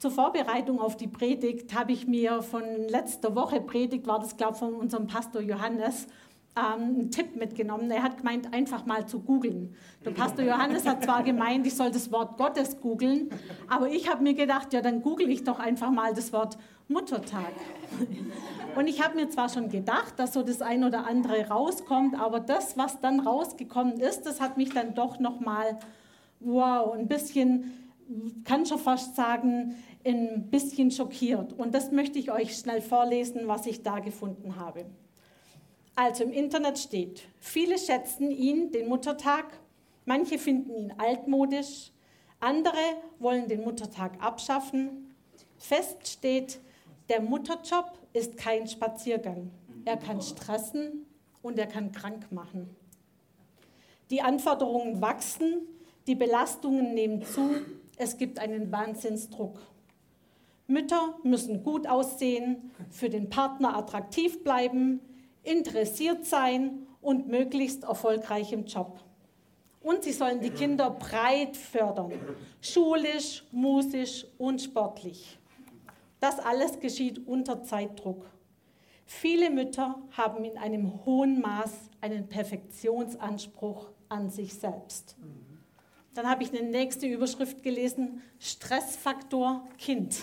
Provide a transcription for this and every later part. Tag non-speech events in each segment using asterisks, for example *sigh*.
Zur Vorbereitung auf die Predigt habe ich mir von letzter Woche Predigt, war das glaube ich von unserem Pastor Johannes, ähm, einen Tipp mitgenommen. Er hat gemeint, einfach mal zu googeln. Der Pastor Johannes hat zwar gemeint, ich soll das Wort Gottes googeln, aber ich habe mir gedacht, ja, dann google ich doch einfach mal das Wort Muttertag. Und ich habe mir zwar schon gedacht, dass so das ein oder andere rauskommt, aber das, was dann rausgekommen ist, das hat mich dann doch noch mal wow, ein bisschen kann schon fast sagen, ein bisschen schockiert. Und das möchte ich euch schnell vorlesen, was ich da gefunden habe. Also im Internet steht, viele schätzen ihn, den Muttertag, manche finden ihn altmodisch, andere wollen den Muttertag abschaffen. Fest steht, der Mutterjob ist kein Spaziergang. Er kann stressen und er kann krank machen. Die Anforderungen wachsen, die Belastungen nehmen zu, es gibt einen Wahnsinnsdruck. Mütter müssen gut aussehen, für den Partner attraktiv bleiben, interessiert sein und möglichst erfolgreich im Job. Und sie sollen die Kinder breit fördern, schulisch, musisch und sportlich. Das alles geschieht unter Zeitdruck. Viele Mütter haben in einem hohen Maß einen Perfektionsanspruch an sich selbst. Dann habe ich eine nächste Überschrift gelesen, Stressfaktor Kind. *laughs*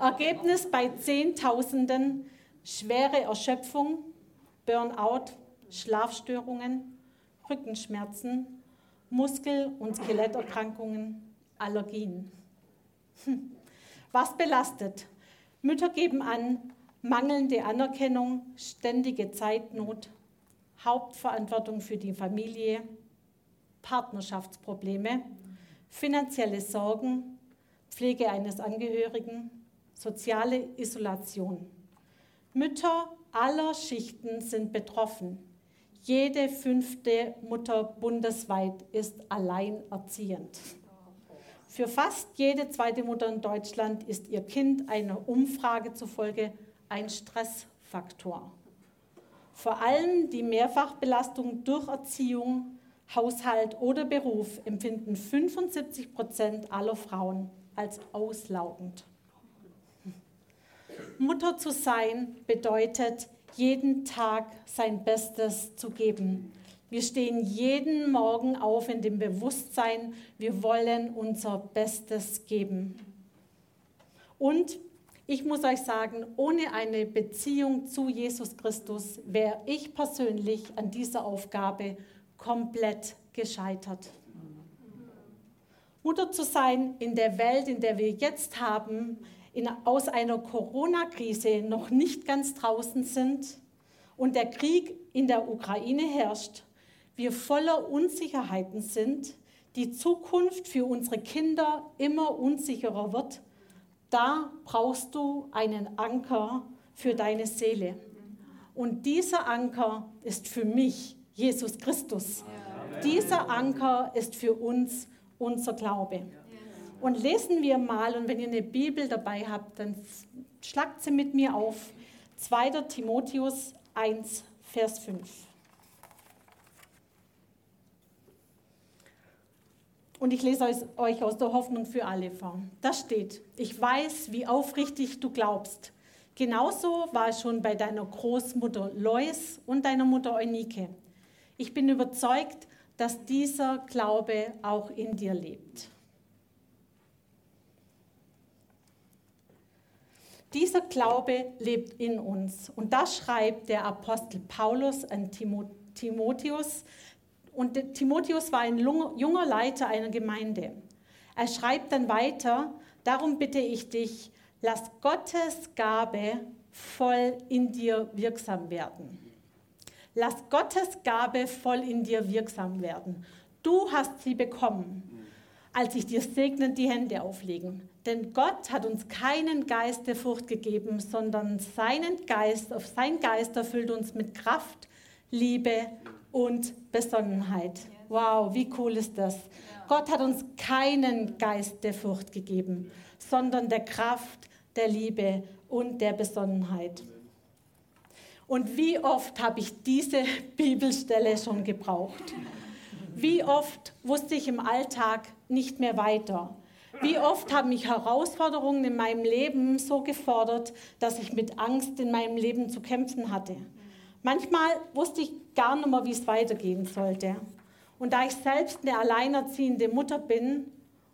Ergebnis bei Zehntausenden, schwere Erschöpfung, Burnout, Schlafstörungen, Rückenschmerzen, Muskel- und Skeletterkrankungen, Allergien. Hm. Was belastet? Mütter geben an, mangelnde Anerkennung, ständige Zeitnot, Hauptverantwortung für die Familie, Partnerschaftsprobleme, finanzielle Sorgen, Pflege eines Angehörigen, soziale Isolation. Mütter aller Schichten sind betroffen. Jede fünfte Mutter bundesweit ist alleinerziehend. Für fast jede zweite Mutter in Deutschland ist ihr Kind einer Umfrage zufolge ein Stressfaktor. Vor allem die Mehrfachbelastung durch Erziehung, Haushalt oder Beruf empfinden 75 Prozent aller Frauen als auslaugend. Mutter zu sein bedeutet, jeden Tag sein Bestes zu geben. Wir stehen jeden Morgen auf in dem Bewusstsein, wir wollen unser Bestes geben. Und ich muss euch sagen, ohne eine Beziehung zu Jesus Christus wäre ich persönlich an dieser Aufgabe komplett gescheitert. Mutter zu sein in der Welt, in der wir jetzt haben, in, aus einer Corona-Krise noch nicht ganz draußen sind und der Krieg in der Ukraine herrscht, wir voller Unsicherheiten sind, die Zukunft für unsere Kinder immer unsicherer wird da brauchst du einen Anker für deine Seele. Und dieser Anker ist für mich Jesus Christus. Dieser Anker ist für uns unser Glaube. Und lesen wir mal, und wenn ihr eine Bibel dabei habt, dann schlagt sie mit mir auf. 2. Timotheus 1, Vers 5. Und ich lese euch aus der Hoffnung für alle vor. Da steht, ich weiß, wie aufrichtig du glaubst. Genauso war es schon bei deiner Großmutter Lois und deiner Mutter Eunike. Ich bin überzeugt, dass dieser Glaube auch in dir lebt. Dieser Glaube lebt in uns. Und das schreibt der Apostel Paulus an Timotheus, und Timotheus war ein junger Leiter einer Gemeinde. Er schreibt dann weiter, darum bitte ich dich, lass Gottes Gabe voll in dir wirksam werden. Lass Gottes Gabe voll in dir wirksam werden. Du hast sie bekommen. als ich dir segnend die Hände auflegen. Denn Gott hat uns keinen Geist der Furcht gegeben, sondern seinen Geist, auf sein Geist erfüllt uns mit Kraft, Liebe und Besonnenheit. Wow, wie cool ist das? Gott hat uns keinen Geist der Furcht gegeben, sondern der Kraft, der Liebe und der Besonnenheit. Und wie oft habe ich diese *laughs* Bibelstelle schon gebraucht? Wie oft wusste ich im Alltag nicht mehr weiter? Wie oft haben mich Herausforderungen in meinem Leben so gefordert, dass ich mit Angst in meinem Leben zu kämpfen hatte? Manchmal wusste ich gar nicht mehr, wie es weitergehen sollte. Und da ich selbst eine alleinerziehende Mutter bin,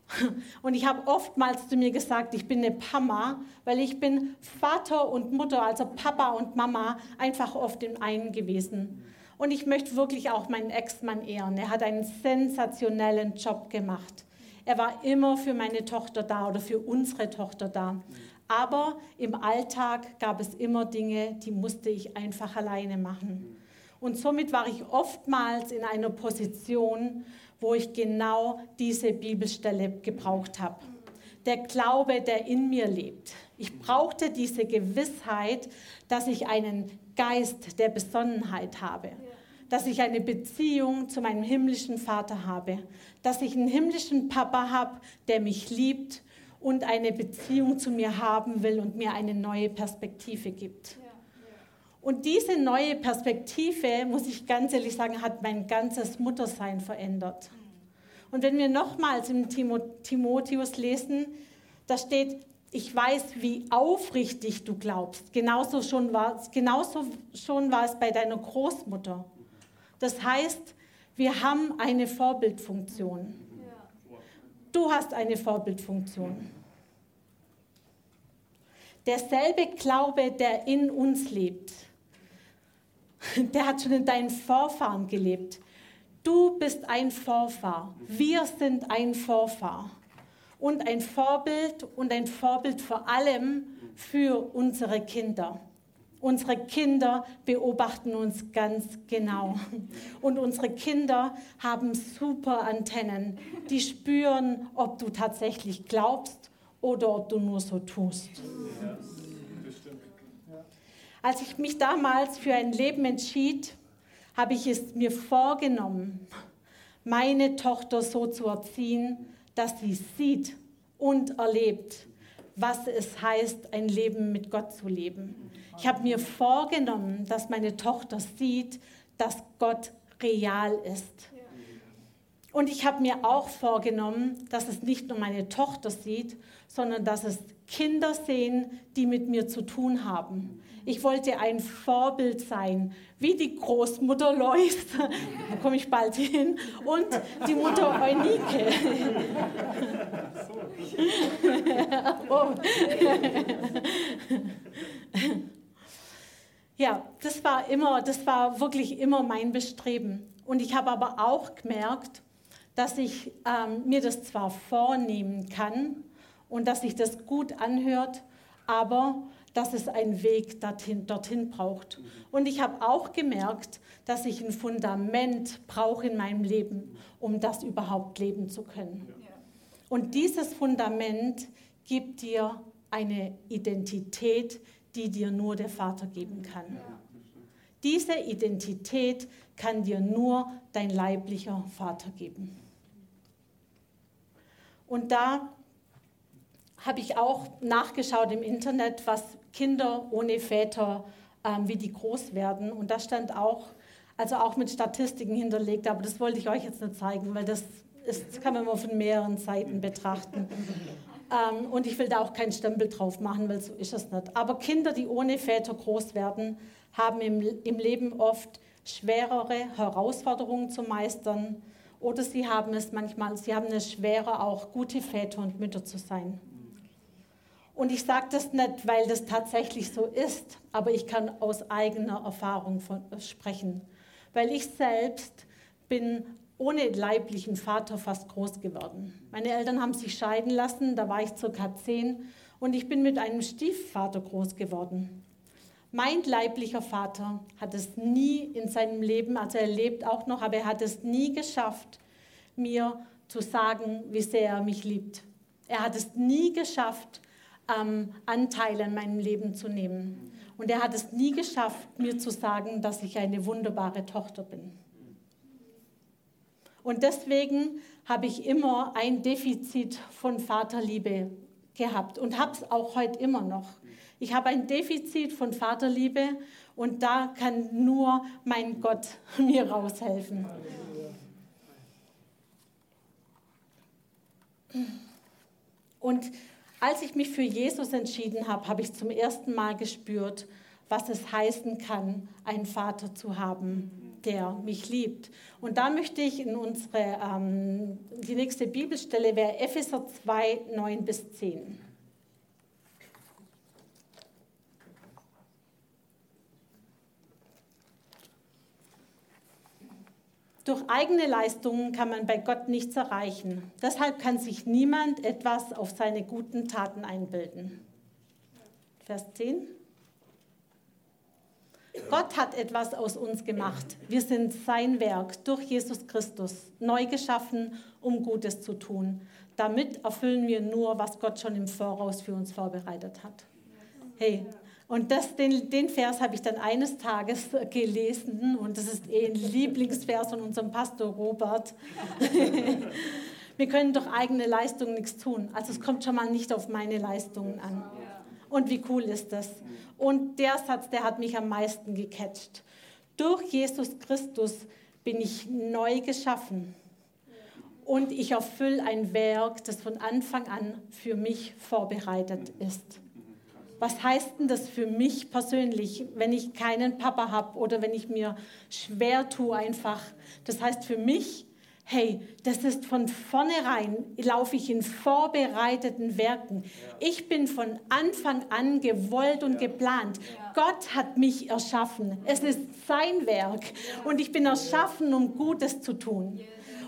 *laughs* und ich habe oftmals zu mir gesagt, ich bin eine Pama, weil ich bin Vater und Mutter, also Papa und Mama, einfach oft im einen gewesen. Und ich möchte wirklich auch meinen Ex-Mann ehren. Er hat einen sensationellen Job gemacht. Er war immer für meine Tochter da oder für unsere Tochter da. Aber im Alltag gab es immer Dinge, die musste ich einfach alleine machen. Und somit war ich oftmals in einer Position, wo ich genau diese Bibelstelle gebraucht habe. Der Glaube, der in mir lebt. Ich brauchte diese Gewissheit, dass ich einen Geist der Besonnenheit habe. Dass ich eine Beziehung zu meinem himmlischen Vater habe. Dass ich einen himmlischen Papa habe, der mich liebt und eine Beziehung zu mir haben will und mir eine neue Perspektive gibt. Und diese neue Perspektive, muss ich ganz ehrlich sagen, hat mein ganzes Muttersein verändert. Und wenn wir nochmals im Timotheus lesen, da steht, ich weiß, wie aufrichtig du glaubst. Genauso schon war, genauso schon war es bei deiner Großmutter. Das heißt, wir haben eine Vorbildfunktion. Du hast eine Vorbildfunktion. Derselbe Glaube, der in uns lebt, *laughs* der hat schon in deinen Vorfahren gelebt. Du bist ein Vorfahr. Wir sind ein Vorfahr. Und ein Vorbild und ein Vorbild vor allem für unsere Kinder. Unsere Kinder beobachten uns ganz genau. Und unsere Kinder haben super Antennen. Die spüren, ob du tatsächlich glaubst oder ob du nur so tust. Als ich mich damals für ein Leben entschied, habe ich es mir vorgenommen, meine Tochter so zu erziehen, dass sie sieht und erlebt, was es heißt, ein Leben mit Gott zu leben. Ich habe mir vorgenommen, dass meine Tochter sieht, dass Gott real ist. Und ich habe mir auch vorgenommen, dass es nicht nur meine Tochter sieht, sondern dass es Kinder sehen, die mit mir zu tun haben. Ich wollte ein Vorbild sein, wie die Großmutter Lois, *laughs* da komme ich bald hin, und die Mutter Eunike. *laughs* oh. ja, das war immer, das war wirklich immer mein Bestreben. Und ich habe aber auch gemerkt, dass ich ähm, mir das zwar vornehmen kann und dass sich das gut anhört, aber dass es einen Weg dorthin, dorthin braucht. Und ich habe auch gemerkt, dass ich ein Fundament brauche in meinem Leben, um das überhaupt leben zu können. Und dieses Fundament gibt dir eine Identität, die dir nur der Vater geben kann. Diese Identität kann dir nur dein leiblicher Vater geben. Und da habe ich auch nachgeschaut im Internet, was Kinder ohne Väter, ähm, wie die groß werden. Und da stand auch, also auch mit Statistiken hinterlegt, aber das wollte ich euch jetzt nicht zeigen, weil das, ist, kann man mal von mehreren Seiten betrachten. *laughs* Ähm, und ich will da auch keinen Stempel drauf machen, weil so ist es nicht. Aber Kinder, die ohne Väter groß werden, haben im, im Leben oft schwerere Herausforderungen zu meistern oder sie haben es manchmal, sie haben es schwerer, auch gute Väter und Mütter zu sein. Und ich sage das nicht, weil das tatsächlich so ist, aber ich kann aus eigener Erfahrung von, äh, sprechen. Weil ich selbst bin ohne leiblichen Vater fast groß geworden. Meine Eltern haben sich scheiden lassen, da war ich circa zehn und ich bin mit einem Stiefvater groß geworden. Mein leiblicher Vater hat es nie in seinem Leben, also er lebt auch noch, aber er hat es nie geschafft, mir zu sagen, wie sehr er mich liebt. Er hat es nie geschafft, ähm, Anteil an meinem Leben zu nehmen. Und er hat es nie geschafft, mir zu sagen, dass ich eine wunderbare Tochter bin. Und deswegen habe ich immer ein Defizit von Vaterliebe gehabt und habe es auch heute immer noch. Ich habe ein Defizit von Vaterliebe und da kann nur mein Gott *laughs* mir raushelfen. Und als ich mich für Jesus entschieden habe, habe ich zum ersten Mal gespürt, was es heißen kann, einen Vater zu haben, der mich liebt. Und da möchte ich in unsere, ähm, die nächste Bibelstelle wäre Epheser 2, 9 bis 10. Durch eigene Leistungen kann man bei Gott nichts erreichen. Deshalb kann sich niemand etwas auf seine guten Taten einbilden. Vers 10. Gott hat etwas aus uns gemacht. Wir sind sein Werk durch Jesus Christus, neu geschaffen, um Gutes zu tun. Damit erfüllen wir nur, was Gott schon im Voraus für uns vorbereitet hat. Hey, und das, den, den Vers habe ich dann eines Tages gelesen und das ist eh ein Lieblingsvers von unserem Pastor Robert. *laughs* Wir können durch eigene Leistungen nichts tun. Also es kommt schon mal nicht auf meine Leistungen an. Und wie cool ist das? Und der Satz, der hat mich am meisten gecatcht. Durch Jesus Christus bin ich neu geschaffen und ich erfülle ein Werk, das von Anfang an für mich vorbereitet ist was heißt denn das für mich persönlich, wenn ich keinen Papa habe oder wenn ich mir schwer tue einfach? Das heißt für mich, hey, das ist von vornherein, laufe ich in vorbereiteten Werken. Ich bin von Anfang an gewollt und geplant. Gott hat mich erschaffen. Es ist sein Werk und ich bin erschaffen, um Gutes zu tun.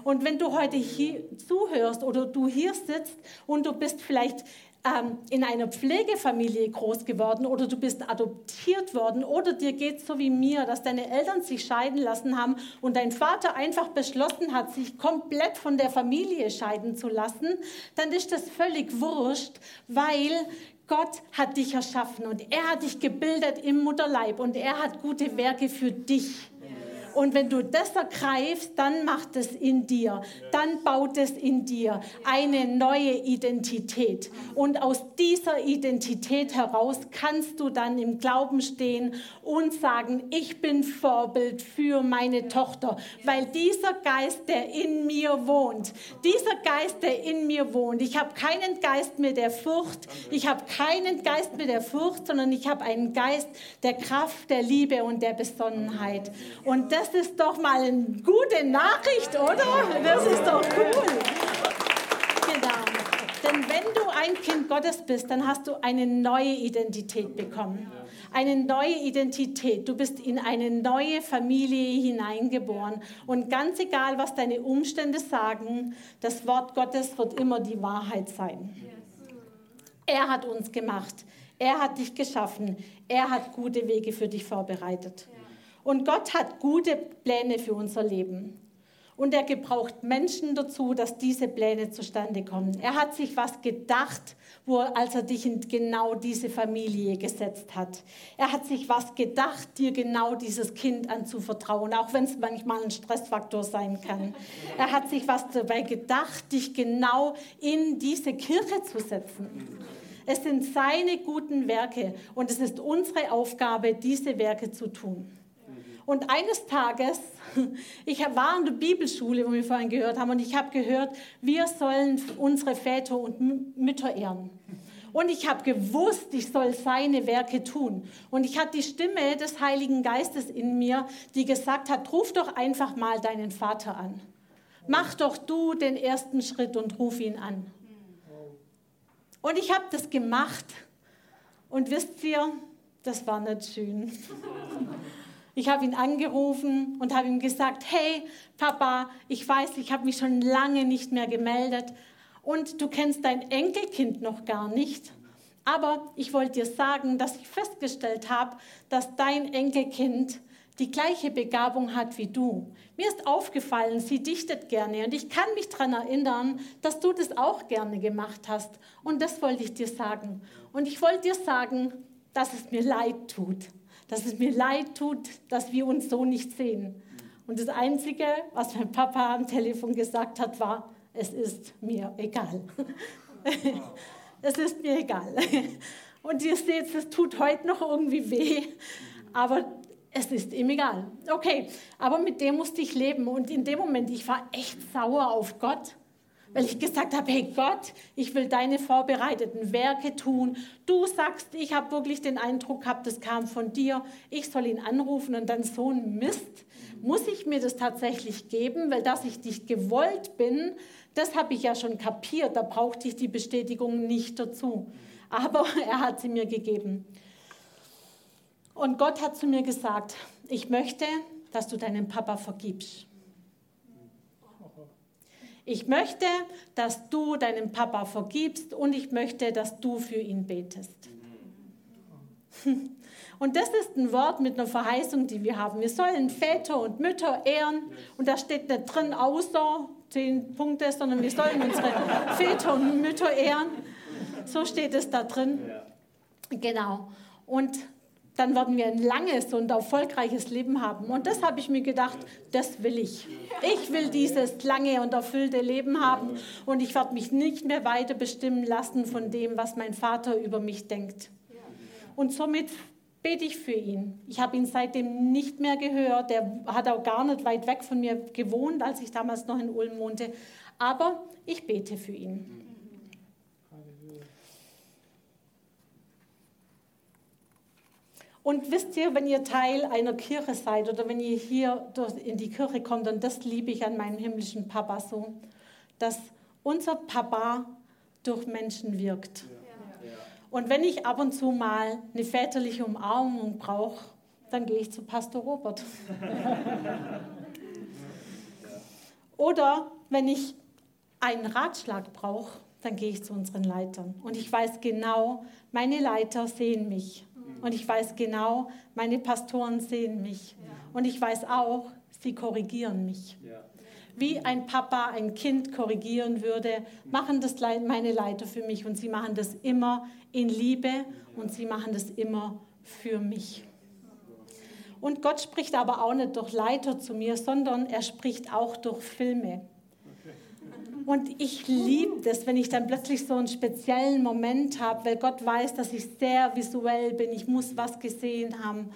Und wenn du heute hier zuhörst oder du hier sitzt und du bist vielleicht ähm, in einer Pflegefamilie groß geworden oder du bist adoptiert worden oder dir geht so wie mir, dass deine Eltern sich scheiden lassen haben und dein Vater einfach beschlossen hat, sich komplett von der Familie scheiden zu lassen, dann ist das völlig wurscht, weil Gott hat dich erschaffen und er hat dich gebildet im Mutterleib und er hat gute Werke für dich. Und wenn du das ergreifst, dann macht es in dir, dann baut es in dir eine neue Identität. Und aus dieser Identität heraus kannst du dann im Glauben stehen und sagen, ich bin Vorbild für meine Tochter, weil dieser Geist, der in mir wohnt, dieser Geist, der in mir wohnt, ich habe keinen Geist mehr der Furcht, ich habe keinen Geist mehr der Furcht, sondern ich habe einen Geist der Kraft, der Liebe und der Besonnenheit. Und das ist doch mal eine gute Nachricht, oder? Das ist doch cool. Genau. Denn wenn du ein Kind Gottes bist, dann hast du eine neue Identität bekommen. Eine neue Identität. Du bist in eine neue Familie hineingeboren. Und ganz egal, was deine Umstände sagen, das Wort Gottes wird immer die Wahrheit sein. Er hat uns gemacht. Er hat dich geschaffen. Er hat gute Wege für dich vorbereitet. Und Gott hat gute Pläne für unser Leben. Und er gebraucht Menschen dazu, dass diese Pläne zustande kommen. Er hat sich was gedacht, wo, als er dich in genau diese Familie gesetzt hat. Er hat sich was gedacht, dir genau dieses Kind anzuvertrauen, auch wenn es manchmal ein Stressfaktor sein kann. Er hat sich was dabei gedacht, dich genau in diese Kirche zu setzen. Es sind seine guten Werke und es ist unsere Aufgabe, diese Werke zu tun. Und eines Tages, *laughs* ich war in der Bibelschule, wo wir vorhin gehört haben, und ich habe gehört, wir sollen unsere Väter und Mütter ehren. Und ich habe gewusst, ich soll seine Werke tun. Und ich hatte die Stimme des Heiligen Geistes in mir, die gesagt hat, ruf doch einfach mal deinen Vater an. Mach doch du den ersten Schritt und ruf ihn an. Und ich habe das gemacht. Und wisst ihr, das war nicht schön. *laughs* Ich habe ihn angerufen und habe ihm gesagt, hey Papa, ich weiß, ich habe mich schon lange nicht mehr gemeldet und du kennst dein Enkelkind noch gar nicht. Aber ich wollte dir sagen, dass ich festgestellt habe, dass dein Enkelkind die gleiche Begabung hat wie du. Mir ist aufgefallen, sie dichtet gerne und ich kann mich daran erinnern, dass du das auch gerne gemacht hast. Und das wollte ich dir sagen. Und ich wollte dir sagen, dass es mir leid tut. Dass es mir leid tut, dass wir uns so nicht sehen. Und das Einzige, was mein Papa am Telefon gesagt hat, war, es ist mir egal. *laughs* es ist mir egal. Und ihr seht, es tut heute noch irgendwie weh, aber es ist ihm egal. Okay, aber mit dem musste ich leben. Und in dem Moment, ich war echt sauer auf Gott, weil ich gesagt habe, hey Gott, ich will deine vorbereiteten Werke tun. Du sagst, ich habe wirklich den Eindruck gehabt, das kam von dir. Ich soll ihn anrufen und dann so ein Mist. Muss ich mir das tatsächlich geben? Weil dass ich nicht gewollt bin, das habe ich ja schon kapiert. Da brauchte ich die Bestätigung nicht dazu. Aber *laughs* er hat sie mir gegeben. Und Gott hat zu mir gesagt, ich möchte, dass du deinem Papa vergibst. Ich möchte, dass du deinem Papa vergibst und ich möchte, dass du für ihn betest. *laughs* Und das ist ein Wort mit einer Verheißung, die wir haben. Wir sollen Väter und Mütter ehren. Und da steht nicht drin, außer zehn Punkte, sondern wir sollen unsere *laughs* Väter und Mütter ehren. So steht es da drin. Genau. Und dann werden wir ein langes und erfolgreiches Leben haben. Und das habe ich mir gedacht, das will ich. Ich will dieses lange und erfüllte Leben haben und ich werde mich nicht mehr weiter bestimmen lassen von dem, was mein Vater über mich denkt. Und somit bete ich für ihn. Ich habe ihn seitdem nicht mehr gehört. Er hat auch gar nicht weit weg von mir gewohnt, als ich damals noch in Ulm wohnte. Aber ich bete für ihn. Und wisst ihr, wenn ihr Teil einer Kirche seid oder wenn ihr hier in die Kirche kommt, und das liebe ich an meinem himmlischen Papa so, dass unser Papa durch Menschen wirkt. Und wenn ich ab und zu mal eine väterliche Umarmung brauche, dann gehe ich zu Pastor Robert. *laughs* Oder wenn ich einen Ratschlag brauche, dann gehe ich zu unseren Leitern. Und ich weiß genau, meine Leiter sehen mich. Und ich weiß genau, meine Pastoren sehen mich. Und ich weiß auch, sie korrigieren mich. Wie ein Papa ein Kind korrigieren würde, machen das meine Leiter für mich. Und sie machen das immer in Liebe und sie machen das immer für mich. Und Gott spricht aber auch nicht durch Leiter zu mir, sondern er spricht auch durch Filme. Und ich liebe das, wenn ich dann plötzlich so einen speziellen Moment habe, weil Gott weiß, dass ich sehr visuell bin. Ich muss was gesehen haben.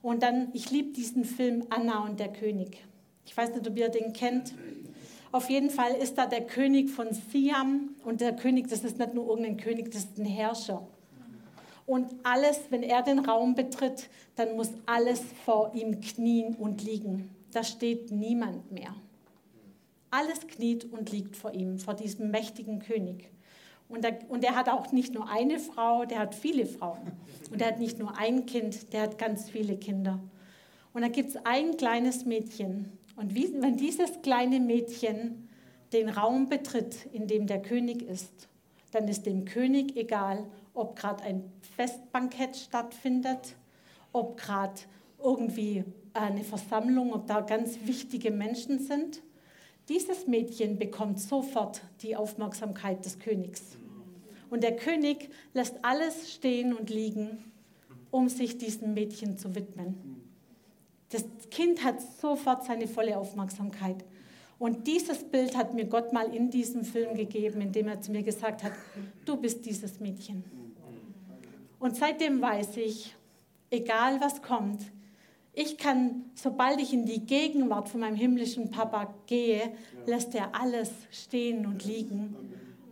Und dann, ich liebe diesen Film Anna und der König. Ich weiß nicht, ob ihr den kennt. Auf jeden Fall ist da der König von Siam. Und der König, das ist nicht nur irgendein König, das ist ein Herrscher. Und alles, wenn er den Raum betritt, dann muss alles vor ihm knien und liegen. Da steht niemand mehr. Alles kniet und liegt vor ihm, vor diesem mächtigen König. Und er, und er hat auch nicht nur eine Frau, der hat viele Frauen. Und er hat nicht nur ein Kind, der hat ganz viele Kinder. Und da gibt es ein kleines Mädchen. Und wie, wenn dieses kleine Mädchen den Raum betritt, in dem der König ist, dann ist dem König egal, ob gerade ein Festbankett stattfindet, ob gerade irgendwie eine Versammlung, ob da ganz wichtige Menschen sind. Dieses Mädchen bekommt sofort die Aufmerksamkeit des Königs. Und der König lässt alles stehen und liegen, um sich diesem Mädchen zu widmen. Das Kind hat sofort seine volle Aufmerksamkeit. Und dieses Bild hat mir Gott mal in diesem Film gegeben, indem er zu mir gesagt hat, du bist dieses Mädchen. Und seitdem weiß ich, egal was kommt, ich kann, sobald ich in die Gegenwart von meinem himmlischen Papa gehe, lässt er alles stehen und liegen.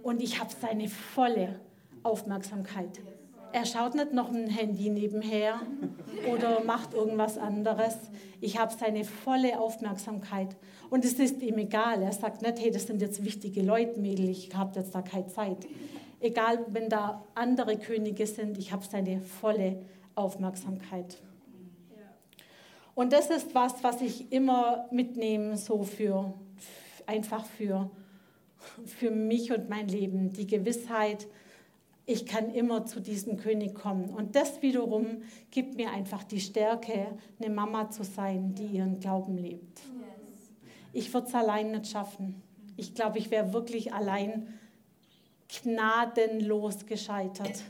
Und ich habe seine volle Aufmerksamkeit. Er schaut nicht noch ein Handy nebenher *laughs* oder macht irgendwas anderes. Ich habe seine volle Aufmerksamkeit. Und es ist ihm egal. Er sagt nicht, hey, das sind jetzt wichtige Leute, Mädel, ich habe jetzt da keine Zeit. Egal, wenn da andere Könige sind, ich habe seine volle Aufmerksamkeit. Und das ist was, was ich immer mitnehme, so für, einfach für, für mich und mein Leben. Die Gewissheit, ich kann immer zu diesem König kommen. Und das wiederum gibt mir einfach die Stärke, eine Mama zu sein, die ihren Glauben lebt. Ich würde es allein nicht schaffen. Ich glaube, ich wäre wirklich allein gnadenlos gescheitert.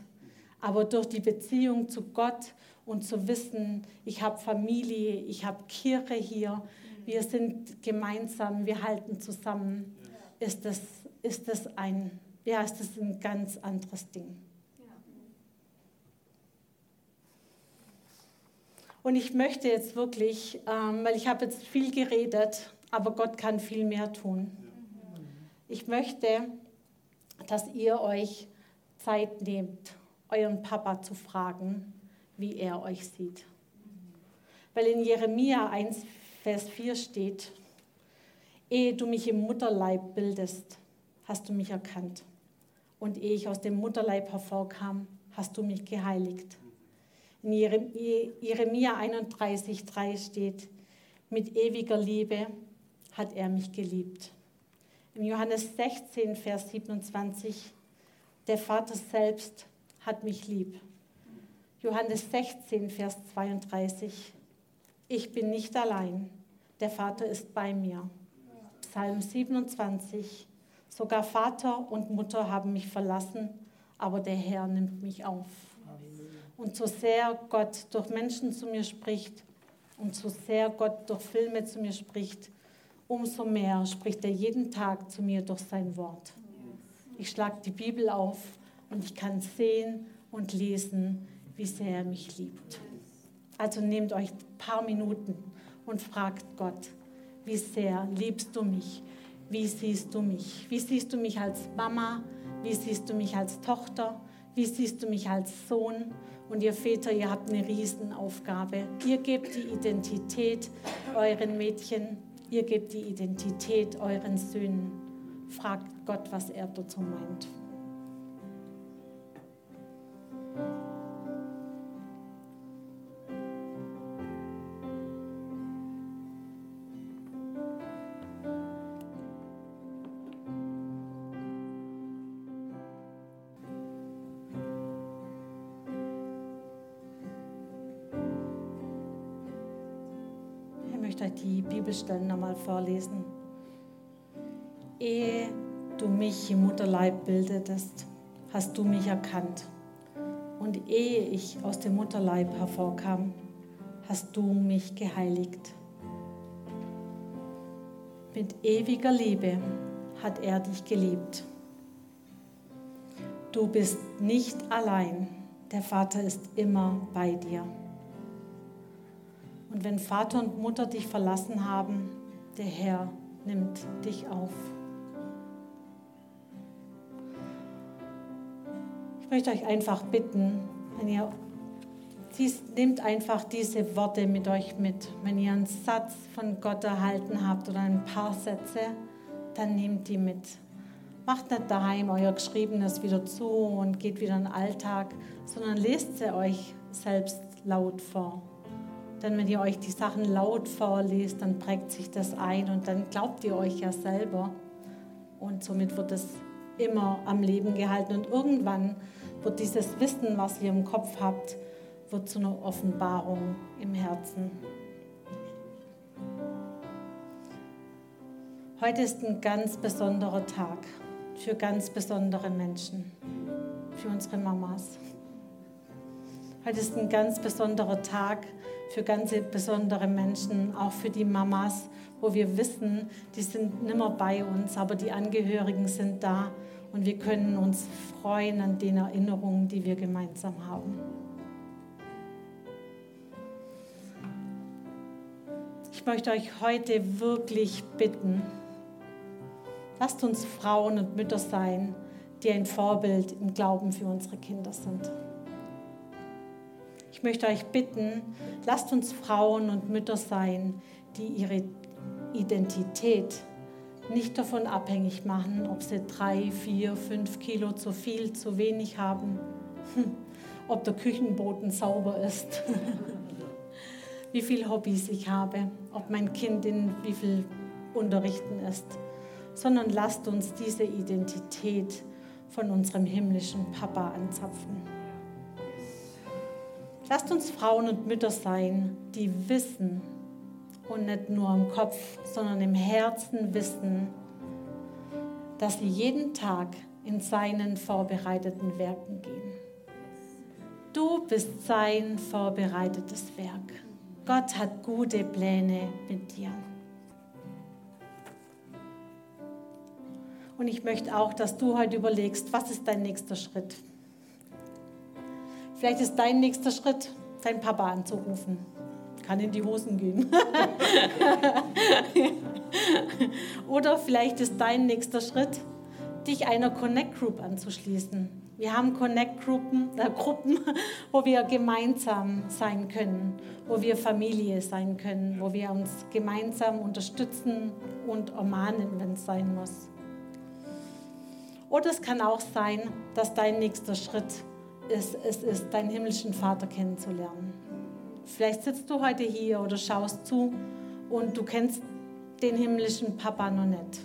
Aber durch die Beziehung zu Gott und zu wissen, ich habe Familie, ich habe Kirche hier, wir sind gemeinsam, wir halten zusammen, ist das, ist das ein ja, ist das ein ganz anderes Ding. Und ich möchte jetzt wirklich, ähm, weil ich habe jetzt viel geredet, aber Gott kann viel mehr tun. Ich möchte, dass ihr euch Zeit nehmt, euren Papa zu fragen, wie er euch sieht. Weil in Jeremia 1, Vers 4 steht, ehe du mich im Mutterleib bildest, hast du mich erkannt und ehe ich aus dem Mutterleib hervorkam, hast du mich geheiligt. In Jeremia 31, 3 steht, mit ewiger Liebe hat er mich geliebt. Im Johannes 16, Vers 27, der Vater selbst hat mich lieb. Johannes 16, Vers 32, ich bin nicht allein, der Vater ist bei mir. Psalm 27, Sogar Vater und Mutter haben mich verlassen, aber der Herr nimmt mich auf. Und so sehr Gott durch Menschen zu mir spricht und so sehr Gott durch Filme zu mir spricht, umso mehr spricht er jeden Tag zu mir durch sein Wort. Ich schlage die Bibel auf und ich kann sehen und lesen, wie sehr er mich liebt. Also nehmt euch ein paar Minuten und fragt Gott, wie sehr liebst du mich? Wie siehst du mich? Wie siehst du mich als Mama? Wie siehst du mich als Tochter? Wie siehst du mich als Sohn? Und ihr Väter, ihr habt eine Riesenaufgabe. Ihr gebt die Identität euren Mädchen, ihr gebt die Identität euren Söhnen. Fragt Gott, was er dazu meint. Bibelstellen nochmal vorlesen. Ehe du mich im Mutterleib bildetest, hast du mich erkannt. Und ehe ich aus dem Mutterleib hervorkam, hast du mich geheiligt. Mit ewiger Liebe hat er dich geliebt. Du bist nicht allein, der Vater ist immer bei dir. Und wenn Vater und Mutter dich verlassen haben, der Herr nimmt dich auf. Ich möchte euch einfach bitten, wenn ihr dies, nehmt einfach diese Worte mit euch mit. Wenn ihr einen Satz von Gott erhalten habt oder ein paar Sätze, dann nehmt die mit. Macht nicht daheim euer Geschriebenes wieder zu und geht wieder in den Alltag, sondern lest sie euch selbst laut vor. Denn wenn ihr euch die Sachen laut vorlest, dann prägt sich das ein und dann glaubt ihr euch ja selber. Und somit wird es immer am Leben gehalten. Und irgendwann wird dieses Wissen, was ihr im Kopf habt, wird zu einer Offenbarung im Herzen. Heute ist ein ganz besonderer Tag für ganz besondere Menschen, für unsere Mamas. Heute ist ein ganz besonderer Tag für ganz besondere Menschen, auch für die Mamas, wo wir wissen, die sind nimmer bei uns, aber die Angehörigen sind da und wir können uns freuen an den Erinnerungen, die wir gemeinsam haben. Ich möchte euch heute wirklich bitten, lasst uns Frauen und Mütter sein, die ein Vorbild im Glauben für unsere Kinder sind. Ich möchte euch bitten, lasst uns Frauen und Mütter sein, die ihre Identität nicht davon abhängig machen, ob sie drei, vier, fünf Kilo zu viel, zu wenig haben, ob der Küchenboden sauber ist, *laughs* wie viele Hobbys ich habe, ob mein Kind in wie viel Unterrichten ist, sondern lasst uns diese Identität von unserem himmlischen Papa anzapfen. Lasst uns Frauen und Mütter sein, die wissen und nicht nur im Kopf, sondern im Herzen wissen, dass sie jeden Tag in seinen vorbereiteten Werken gehen. Du bist sein vorbereitetes Werk. Gott hat gute Pläne mit dir. Und ich möchte auch, dass du heute überlegst, was ist dein nächster Schritt? Vielleicht ist dein nächster Schritt, deinen Papa anzurufen. Kann in die Hosen gehen. *laughs* Oder vielleicht ist dein nächster Schritt, dich einer Connect Group anzuschließen. Wir haben Connect Gruppen, äh, Gruppen, *laughs* wo wir gemeinsam sein können, wo wir Familie sein können, wo wir uns gemeinsam unterstützen und ermahnen, wenn es sein muss. Oder es kann auch sein, dass dein nächster Schritt ist, es ist, deinen himmlischen Vater kennenzulernen. Vielleicht sitzt du heute hier oder schaust zu und du kennst den himmlischen Papa noch nicht.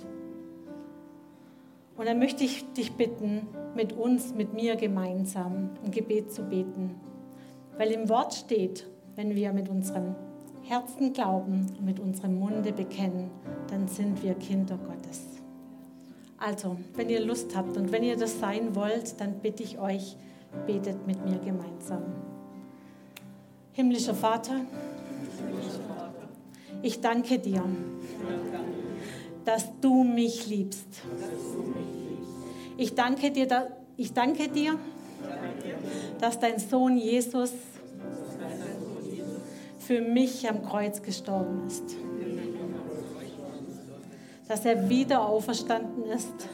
Und dann möchte ich dich bitten, mit uns, mit mir gemeinsam ein Gebet zu beten. Weil im Wort steht, wenn wir mit unserem Herzen glauben und mit unserem Munde bekennen, dann sind wir Kinder Gottes. Also, wenn ihr Lust habt und wenn ihr das sein wollt, dann bitte ich euch, betet mit mir gemeinsam. Himmlischer Vater, ich danke dir, dass du mich liebst. Ich danke dir, ich danke dir dass dein Sohn Jesus für mich am Kreuz gestorben ist. Dass er wieder auferstanden ist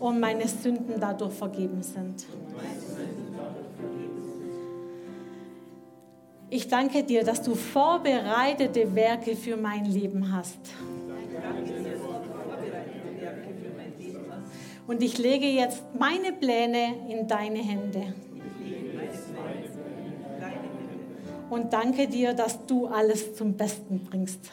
und meine Sünden dadurch vergeben sind. Ich danke dir, dass du vorbereitete Werke für mein Leben hast. Und ich lege jetzt meine Pläne in deine Hände. Und danke dir, dass du alles zum Besten bringst.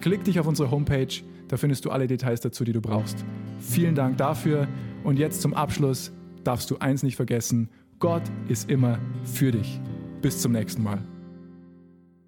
klick dich auf unsere Homepage, da findest du alle Details dazu, die du brauchst. Vielen Dank dafür und jetzt zum Abschluss darfst du eins nicht vergessen, Gott ist immer für dich. Bis zum nächsten Mal.